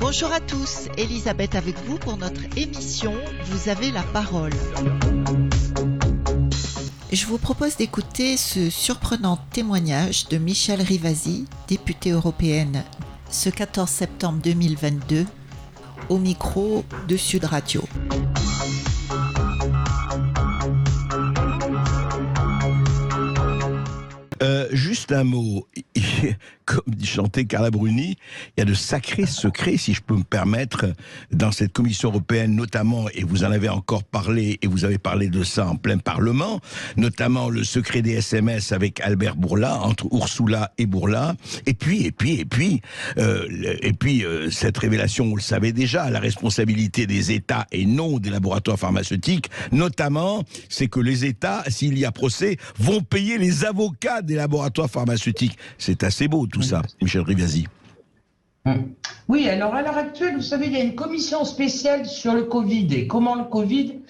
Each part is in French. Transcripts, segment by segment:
Bonjour à tous, Elisabeth avec vous pour notre émission Vous avez la parole. Je vous propose d'écouter ce surprenant témoignage de Michel Rivasi, députée européenne, ce 14 septembre 2022, au micro de Sud Radio. Un mot. Comme dit Carla Bruni, il y a de sacrés secrets, si je peux me permettre, dans cette Commission européenne, notamment, et vous en avez encore parlé, et vous avez parlé de ça en plein Parlement, notamment le secret des SMS avec Albert Bourla, entre Ursula et Bourla, et puis, et puis, et puis, euh, et puis, euh, cette révélation, vous le savez déjà, la responsabilité des États et non des laboratoires pharmaceutiques, notamment, c'est que les États, s'il y a procès, vont payer les avocats des laboratoires pharmaceutiques. C'est assez beau tout ça, Michel Rivasi. Oui, alors à l'heure actuelle, vous savez, il y a une commission spéciale sur le Covid et comment le Covid,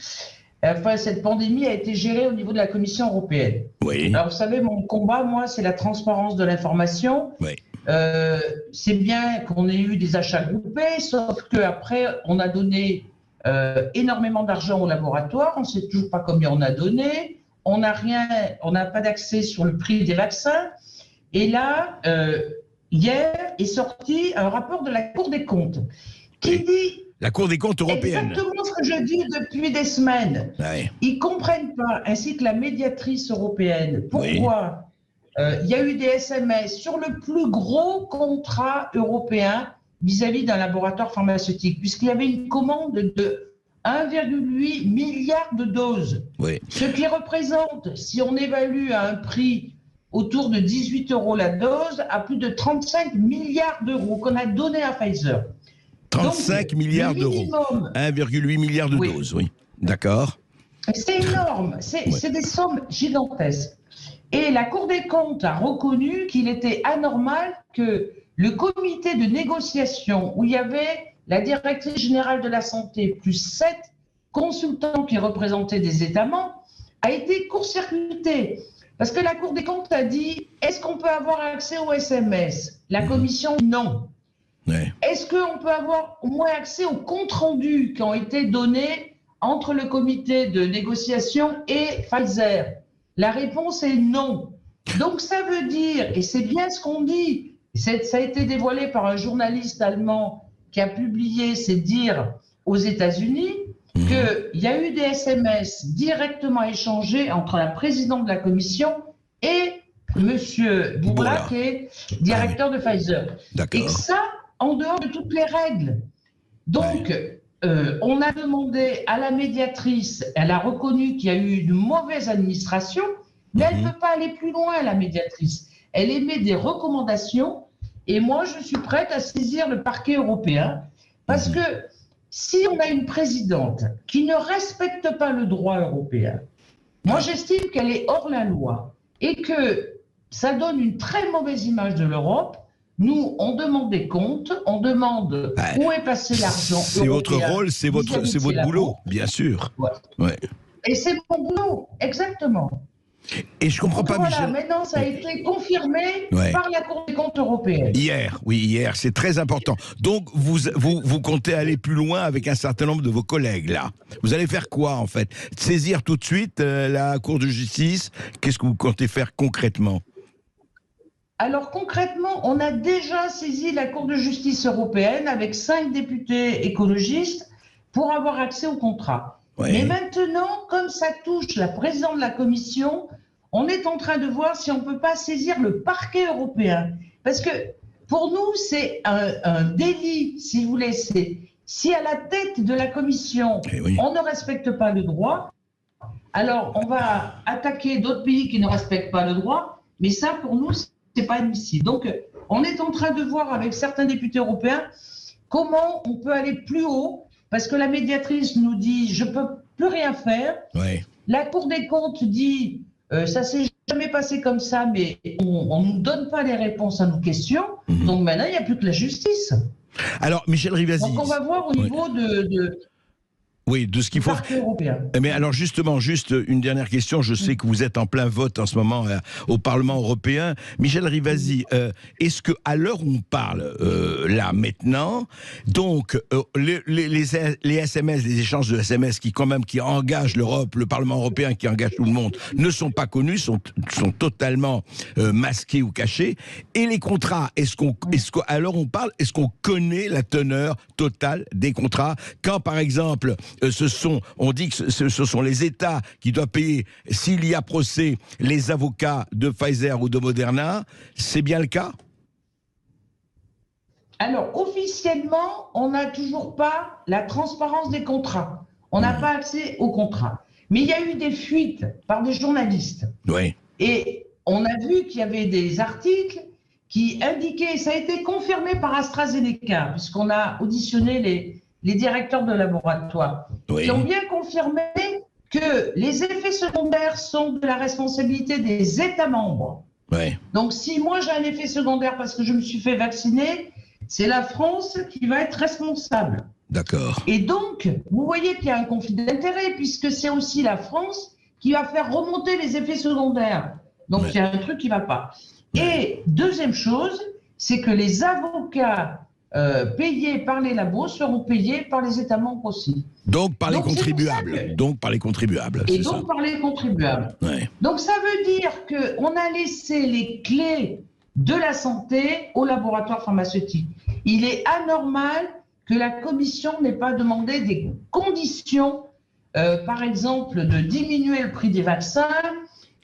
enfin cette pandémie a été gérée au niveau de la Commission européenne. Oui. Alors vous savez, mon combat, moi, c'est la transparence de l'information. Oui. Euh, c'est bien qu'on ait eu des achats groupés, sauf qu'après, on a donné euh, énormément d'argent aux laboratoires, on ne sait toujours pas combien on a donné, on n'a rien, on n'a pas d'accès sur le prix des vaccins. Et là, euh, hier est sorti un rapport de la Cour des comptes qui dit La Cour des comptes européenne. exactement ce que je dis depuis des semaines. Ouais. Ils comprennent pas, ainsi que la médiatrice européenne, pourquoi euh, il y a eu des SMS sur le plus gros contrat européen vis-à-vis d'un laboratoire pharmaceutique, puisqu'il y avait une commande de 1,8 milliard de doses. Oui. Ce qui représente, si on évalue à un prix autour de 18 euros la dose, à plus de 35 milliards d'euros qu'on a donné à Pfizer. 35 Donc, milliards d'euros. minimum, 1,8 milliard de Oui. doses, oui. D'accord. C'est énorme, c'est Ouais. c'est des sommes gigantesques. Et la Cour des comptes a reconnu qu'il était anormal que le comité de négociation, où il y avait la directrice générale de la santé, plus sept consultants qui représentaient des États membres, a été court-circuité. Parce que la Cour des comptes a dit, est-ce qu'on peut avoir accès aux SMS La Commission, non. Ouais. Est-ce qu'on peut avoir au moins accès aux comptes rendus qui ont été donnés entre le comité de négociation et Pfizer? La réponse est non. Donc ça veut dire, et c'est bien ce qu'on dit, ça a été dévoilé par un journaliste allemand qui a publié ses dires aux États-Unis, Mhm. qu'il y a eu des SMS directement échangés entre la présidente de la commission et Monsieur Bourla, qui est directeur de Pfizer. Et ça, en dehors de toutes les règles. Donc, euh, on a demandé à la médiatrice, elle a reconnu qu'il y a eu une mauvaise administration, mais elle ne Mhm. peut pas aller plus loin, la médiatrice. Elle émet des recommandations, et moi, je suis prête à saisir le parquet européen, parce Mhm. que si on a une présidente qui ne respecte pas le droit européen, moi, j'estime qu'elle est hors la loi, et que ça donne une très mauvaise image de l'Europe. Nous, on demande des comptes, on demande où est passé l'argent. C'est votre rôle, c'est votre, c'est boulot, bien sûr. Ouais. Ouais. Et c'est mon boulot, exactement. Et je comprends pas, voilà, Michel. maintenant, ça a été confirmé Ouais. par la Cour des comptes européenne. Hier, oui, hier, c'est très important. Donc, vous, vous, vous comptez aller plus loin avec un certain nombre de vos collègues, là. Vous allez faire quoi, en fait? Saisir tout de suite euh, la Cour de justice? Qu'est-ce que vous comptez faire concrètement? Alors concrètement, on a déjà saisi la Cour de justice européenne avec cinq députés écologistes pour avoir accès au contrat. Ouais. Mais maintenant, comme ça touche la présidente de la Commission, on est en train de voir si on ne peut pas saisir le parquet européen. Parce que pour nous, c'est un, un délit, si vous voulez. Si à la tête de la Commission, Eh oui. on ne respecte pas le droit, alors on va attaquer d'autres pays qui ne respectent pas le droit, mais ça, pour nous, c'est pas admissible. Donc, on est en train de voir avec certains députés européens comment on peut aller plus haut, parce que la médiatrice nous dit je peux plus rien faire. Ouais. La Cour des comptes dit euh, ça s'est jamais passé comme ça, mais on ne nous donne pas les réponses à nos questions. Mhm. Donc maintenant, il n'y a plus que la justice. Alors, Michel Rivasi. Donc on va voir au niveau de, de- Oui, de ce qu'il faut. Mais alors justement, juste une dernière question. Je sais que vous êtes en plein vote en ce moment euh, au Parlement européen. Michel Rivasi, euh, est-ce que à l'heure où on parle euh, là maintenant, donc les, les, les, SMS, les échanges de SMS qui quand même qui engagent l'Europe, le Parlement européen qui engage tout le monde, ne sont pas connus, sont sont totalement masqués ou cachés. Et les contrats, est-ce qu'on, est-ce qu'à l'heure où on parle, est-ce qu'on connaît la teneur totale des contrats? Quand par exemple ce sont, on dit que ce, sont les États qui doivent payer, s'il y a procès, les avocats de Pfizer ou de Moderna. C'est bien le cas? Alors, officiellement, on n'a toujours pas la transparence des contrats. On n'a pas accès aux contrats. Mais il y a eu des fuites par des journalistes. Oui. Et on a vu qu'il y avait des articles qui indiquaient, ça a été confirmé par AstraZeneca, puisqu'on a auditionné les, les directeurs de laboratoire, qui ont bien confirmé que les effets secondaires sont de la responsabilité des États membres. Donc, si moi j'ai un effet secondaire parce que je me suis fait vacciner, c'est la France qui va être responsable. D'accord. Et donc, vous voyez qu'il y a un conflit d'intérêts, puisque c'est aussi la France qui va faire remonter les effets secondaires. Donc, il y a un truc qui ne va pas. Et deuxième chose, c'est que les avocats euh, payés par les labos seront payés par les États membres aussi. Donc par les contribuables. Donc par les contribuables. Et donc par les contribuables. Donc ça veut dire qu'on a laissé les clés de la santé aux laboratoires pharmaceutiques. Il est anormal que la Commission n'ait pas demandé des conditions, euh, par exemple, de diminuer le prix des vaccins,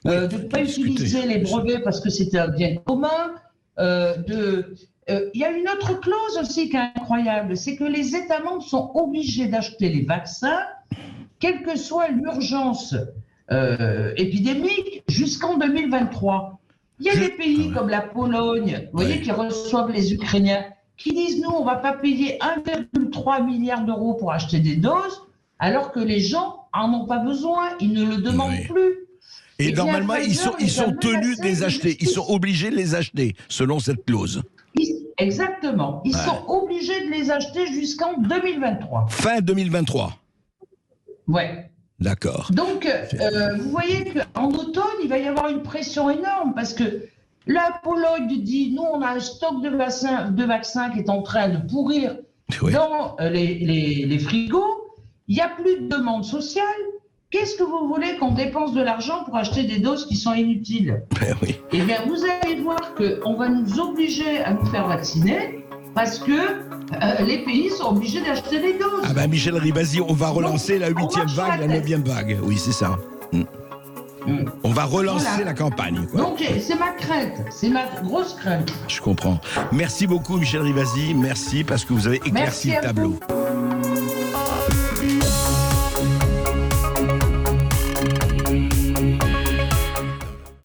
euh, de ne pas utiliser les brevets parce que c'était un bien commun, de euh, il y a une autre clause aussi qui est incroyable, c'est que les États membres sont obligés d'acheter les vaccins, quelle que soit l'urgence euh, épidémique, jusqu'en 2023. Il y a des pays comme la Pologne, vous voyez, qui reçoivent les Ukrainiens, qui disent nous, on ne va pas payer 1,3 milliard d'euros pour acheter des doses, alors que les gens en ont pas besoin, ils ne le demandent plus. Et, normalement, ils sont, ils sont tenus de les acheter. Ils sont obligés de les acheter, selon cette clause. Exactement. Ils sont obligés de les acheter jusqu'en 2023. Fin 2023. Ouais. D'accord. Donc, euh, vous voyez qu'en automne, il va y avoir une pression énorme parce que la Pologne dit nous, on a un stock de vaccins, de vaccins qui est en train de pourrir dans euh, les, les, les frigos. Il n'y a plus de demande sociale. Qu'est-ce que vous voulez qu'on dépense de l'argent pour acheter des doses qui sont inutiles? Ben oui. Eh bien, vous allez voir qu'on va nous obliger à nous faire vacciner parce que euh, les pays sont obligés d'acheter des doses. Ah ben Michel Ribasi, on va relancer la huitième vague, la neuvième vague. Oui, c'est ça. Hmm. Hmm. On va relancer la campagne. Donc c'est ma crainte, c'est ma grosse crainte. Je comprends. Merci beaucoup Michel Rivasi, merci parce que vous avez éclairci le tableau.